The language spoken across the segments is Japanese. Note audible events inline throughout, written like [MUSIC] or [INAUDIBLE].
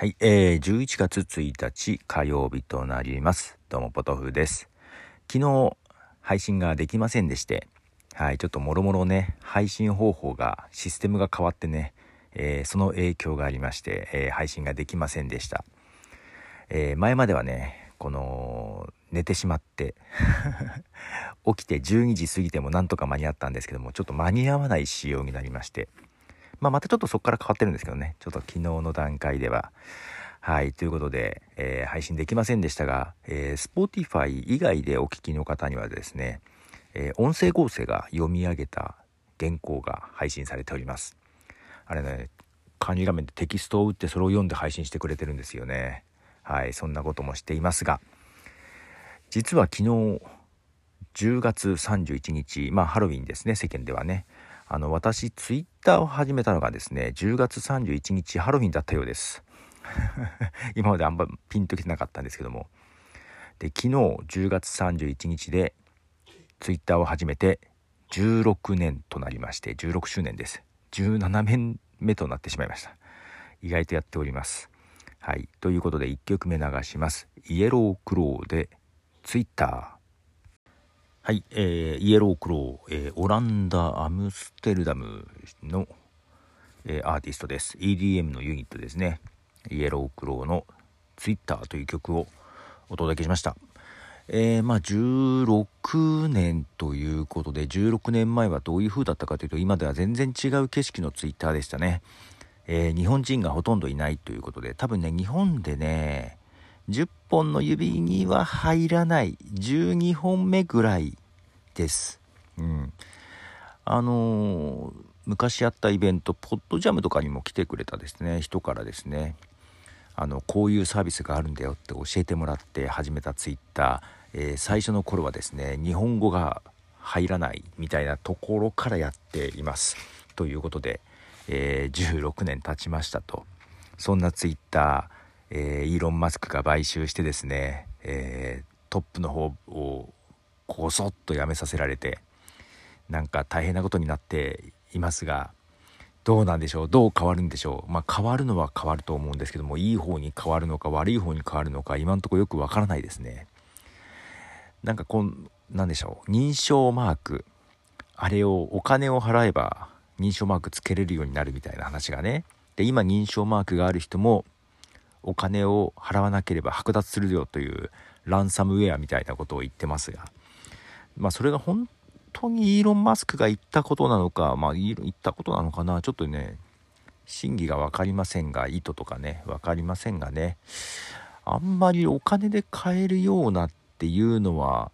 はい、えー、11月1日火曜日となります。どうも、ポトフです。昨日、配信ができませんでして、はい、ちょっともろもろね、配信方法が、システムが変わってね、えーその影響がありまして、えー配信ができませんでした。えー前まではね、この、寝てしまって、[LAUGHS] 起きて12時過ぎてもなんとか間に合ったんですけども、ちょっと間に合わない仕様になりまして、まあ、またちょっとそこから変わってるんですけどね、ちょっと昨日の段階では。はい、ということで、えー配信できませんでしたが、えー Spotify 以外でお聞きの方にはですね、えー音声合成が読み上げた原稿が配信されております。あれね、管理画面でテキストを打ってそれを読んで配信してくれてるんですよね。はい、そんなこともしていますが、実は昨日、10月31日、まあハロウィンですね、世間ではね。あの、私、ツイッターを始めたのがですね、10月31日ハロウィンだったようです。[LAUGHS] 今まであんまピンときてなかったんですけども。で、昨日10月31日でツイッターを始めて16年となりまして、16周年です。17年目となってしまいました。意外とやっております。はい。ということで1曲目流します。イエロークローでツイッター。はい、えーイエロークロー、えーオランダ・アムステルダムの、えーアーティストです。EDM のユニットですね。イエロークローのツイッターという曲をお届けしました。えーまあ16年ということで、16年前はどういう風だったかというと、今では全然違う景色のツイッターでしたね。えー日本人がほとんどいないということで、多分ね、日本でね、10本の指には入らない12本目ぐらいです。うん。あのー昔やったイベント、ポッドジャムとかにも来てくれたですね、人からですね、あの、こういうサービスがあるんだよって教えてもらって始めたツイッター、えー最初の頃はですね、日本語が入らないみたいなところからやっています。ということで、えー16年経ちましたと。そんなツイッター、えーイーロン・マスクが買収してですね、えートップの方をこそっと辞めさせられて、なんか大変なことになっていますが、どうなんでしょう？どう変わるんでしょう？まあ変わるのは変わると思うんですけども、いい方に変わるのか悪い方に変わるのか、今のとこよくわからないですね。なんかこん、なんでしょう？認証マーク、あれをお金を払えば認証マークつけれるようになるみたいな話がね。で、今認証マークがある人もお金を払わなければ剥奪するよというランサムウェアみたいなことを言ってますが、まあそれが本当にイーロン・マスクが言ったことなのか、まあ言ったことなのかな、ちょっとね、真偽が分かりませんが、意図とかね、分かりませんがね、あんまりお金で買えるようなっていうのは、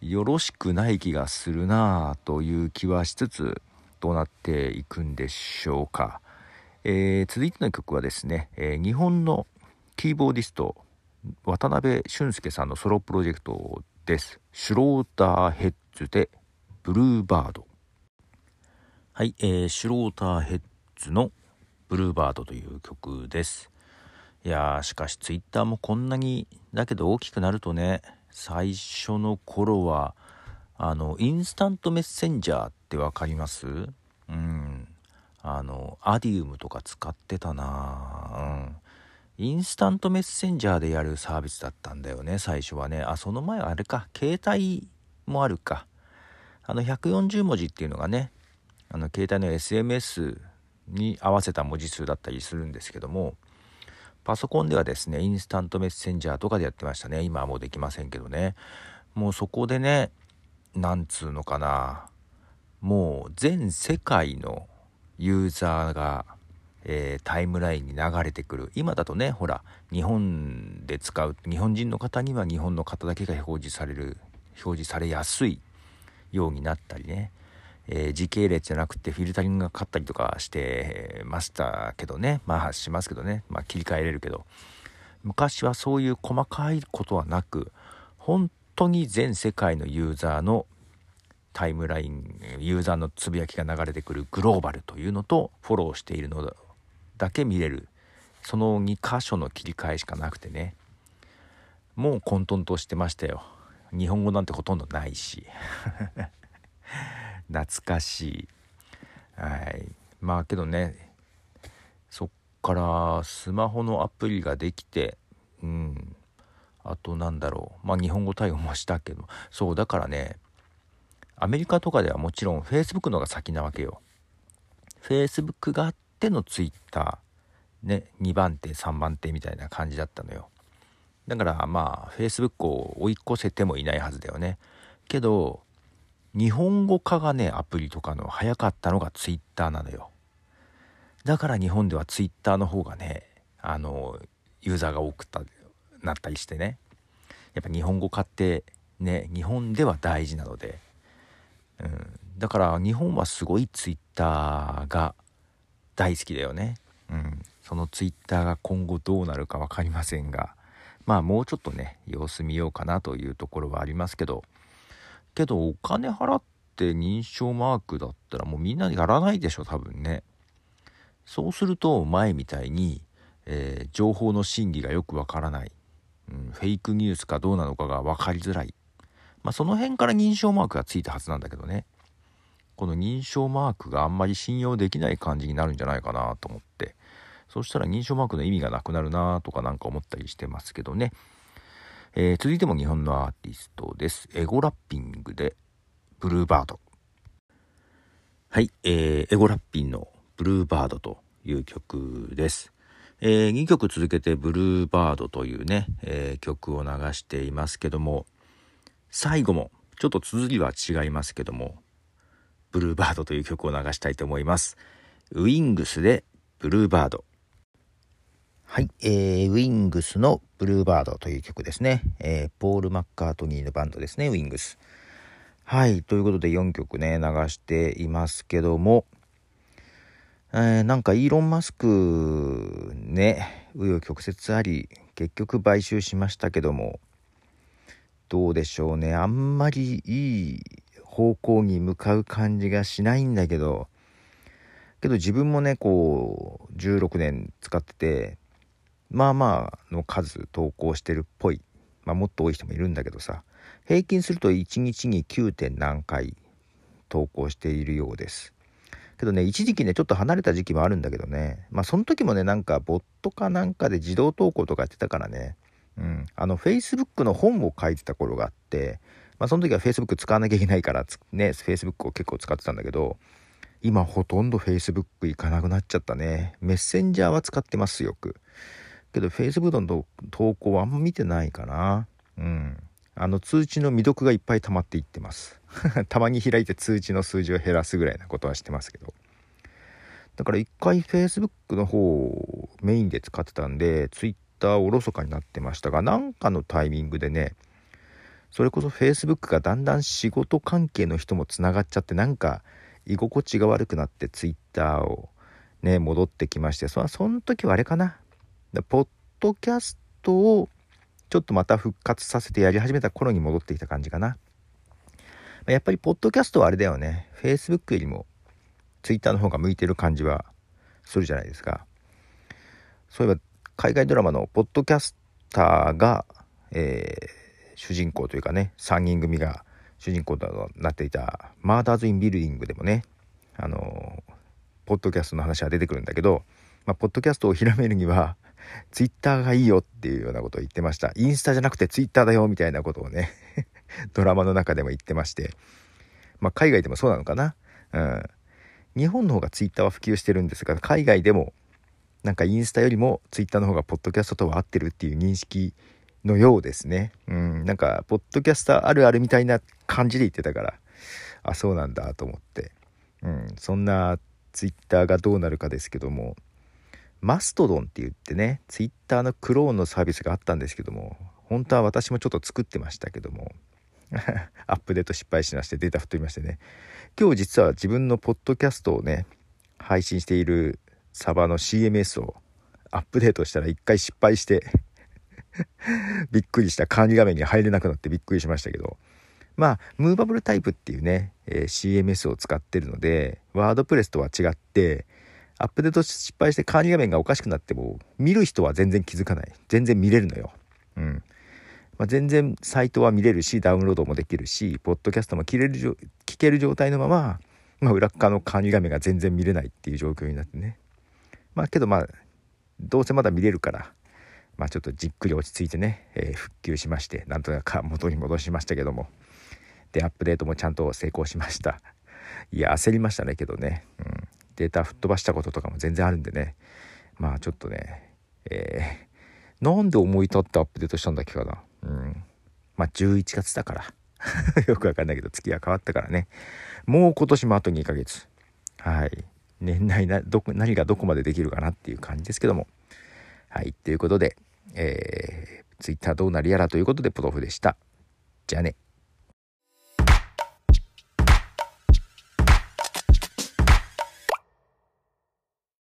よろしくない気がするなぁという気はしつつ、どうなっていくんでしょうか。えー続いての曲はですね、えー日本のキーボーディスト、渡辺俊介さんのソロプロジェクトです。シュローターヘッズで、ブルーバード。はい、えーシュローターヘッズのブルーバードという曲です。いやー、しかしツイッターもこんなに、だけど大きくなるとね、最初の頃は、あの、インスタントメッセンジャーってわかります？うん。あの、アディウムとか使ってたなうん。インスタントメッセンジャーでやるサービスだったんだよね、最初はね。あ、その前はあれか、携帯もあるか。あの、140文字っていうのがね、あの、携帯の SMS に合わせた文字数だったりするんですけども、パソコンではですね、インスタントメッセンジャーとかでやってましたね。今はもうできませんけどね。もうそこでね、なんつうのかな。もう全世界のユーザーが、えータイムラインに流れてくる。今だとね、ほら、日本で使う、日本人の方には日本の方だけが表示される、表示されやすいようになったりね。えー時系列じゃなくてフィルタリングがかかったりとかしてましたけどね。まあしますけどね。まあ切り替えれるけど。昔はそういう細かいことはなく、本当に全世界のユーザーのタイムライン、ユーザーのつぶやきが流れてくるグローバルというのと、フォローしているのだけ見れる。その2箇所の切り替えしかなくてね。もう混沌としてましたよ。日本語なんてほとんどないし。[LAUGHS] 懐かしい。はい。まあけどね、そっからスマホのアプリができてうんあとなんだろうまあ日本語対応もしたけどそうだからねアメリカとかではもちろん Facebook のが先なわけよ Facebook があっての Twitter ね2番手3番手みたいな感じだったのよ。だからまあ Facebook を追い越せてもいないはずだよね。けど日本語化がねアプリとかの早かったのが Twitter なのよ。だから日本では Twitter の方がねあのユーザーが多くなったりしてね。やっぱ日本語化ってね日本では大事なので、うん、だから日本はすごい Twitter が大好きだよね、うん、その Twitter が今後どうなるか分かりませんが。まあもうちょっとね様子見ようかなというところはありますけど。けどお金払って認証マークだったらもうみんなやらないでしょ多分ね。そうすると前みたいに、えー、情報の真偽がよくわからない、うん、フェイクニュースかどうなのかが分かりづらい、まあ、その辺から認証マークがついたはずなんだけどね。この認証マークがあんまり信用できない感じになるんじゃないかなと思ってそしたら認証マークの意味がなくなるなとかなんか思ったりしてますけどねえー、続いても日本のアーティストです。エゴラッピングでブルーバード。はい、えー、エゴラッピンのブルーバードという曲です。えー、2曲続けてブルーバードというね、えー、曲を流していますけども、最後もちょっと綴りは違いますけども、ブルーバードという曲を流したいと思います。ウィングスでブルーバード。はい、えー、ウィングスのブルーバードという曲ですね。えー、ポール・マッカートニーのバンドですね、ウィングス。はい、ということで4曲ね、流していますけども、えー、なんかイーロン・マスクね、紆余曲折あり、結局買収しましたけども、どうでしょうね、あんまりいい方向に向かう感じがしないんだけど、けど自分もね、こう、16年使ってて、まあまあの数投稿してるっぽい、まあ、もっと多い人もいるんだけどさ平均すると1日に 9. 点何回投稿しているようですけどね一時期ねちょっと離れた時期もあるんだけどねまあその時もねなんかボットかなんかで自動投稿とかやってたからねうんあの Facebook の本を書いてた頃があってまあその時は Facebook 使わなきゃいけないからね Facebook を結構使ってたんだけど今ほとんど Facebook 行かなくなっちゃったねメッセンジャーは使ってますよくけど Facebook の投稿はあんま見てないかな。うん。あの通知の未読がいっぱい溜まっていってます。[LAUGHS] たまに開いて通知の数字を減らすぐらいなことはしてますけど。だから一回 Facebook の方をメインで使ってたんで、Twitter おろそかになってましたが、なんかのタイミングでね、それこそ Facebook がだんだん仕事関係の人もつながっちゃって、なんか居心地が悪くなって Twitter をね、戻ってきまして、そその時はあれかな。ポッドキャストをちょっとまた復活させてやり始めた頃に戻ってきた感じかな。やっぱりポッドキャストはあれだよね。Facebook よりも Twitter の方が向いてる感じはするじゃないですか。そういえば海外ドラマのポッドキャスターが、えー、主人公というかね、3人組が主人公となっていたマーダーズ・イン・ビルディングでもね、あのポッドキャストの話は出てくるんだけど、まあ、ポッドキャストを広めるには、[LAUGHS] ツイッターがいいよっていうようなことを言ってました。インスタじゃなくてツイッターだよみたいなことをね [LAUGHS] ドラマの中でも言ってまして。まあ、海外でもそうなのかな？うん。日本の方がツイッターは普及してるんですが、海外でもなんかインスタよりもツイッターの方がポッドキャストとは合ってるっていう認識のようですね。うん。なんか、ポッドキャスターあるあるみたいな感じで言ってたから、あ、そうなんだと思って。うん。そんなツイッターがどうなるかですけども、マストドンって言ってね、ツイッターのクローンのサービスがあったんですけども、本当は私もちょっと作ってましたけども、[LAUGHS] アップデート失敗しましてデータ吹っ飛びましてね、今日実は自分のポッドキャストをね、配信しているサバの CMS をアップデートしたら一回失敗して [LAUGHS] びっくりした管理画面に入れなくなってびっくりしましたけど、まあ、ムーバブルタイプっていうね、えー、CMS を使ってるので、ワードプレスとは違って、アップデート失敗して管理画面がおかしくなっても、見る人は全然気づかない。全然見れるのよ。うん。まあ、全然サイトは見れるし、ダウンロードもできるし、ポッドキャストも聞れる聞ける状態のまま、まあ、裏側の管理画面が全然見れないっていう状況になってね。まあ、けどまあ、どうせまだ見れるからまあちょっとじっくり落ち着いてね、えー、復旧しましてなんとなく元に戻しましたけども。でアップデートもちゃんと成功しました。[LAUGHS] いや焦りましたねけどね、うん、データ吹っ飛ばしたこととかも全然あるんでね。まあちょっとねえー、なんで思い立ってアップデートしたんだっけかな。うん。まあ11月だから。[LAUGHS] よくわかんないけど月が変わったからね。もう今年もあと2ヶ月。はい。年内など何がどこまでできるかなっていう感じですけども。はい。ということでえー、Twitter どうなりやらということでポトフでした。じゃあね。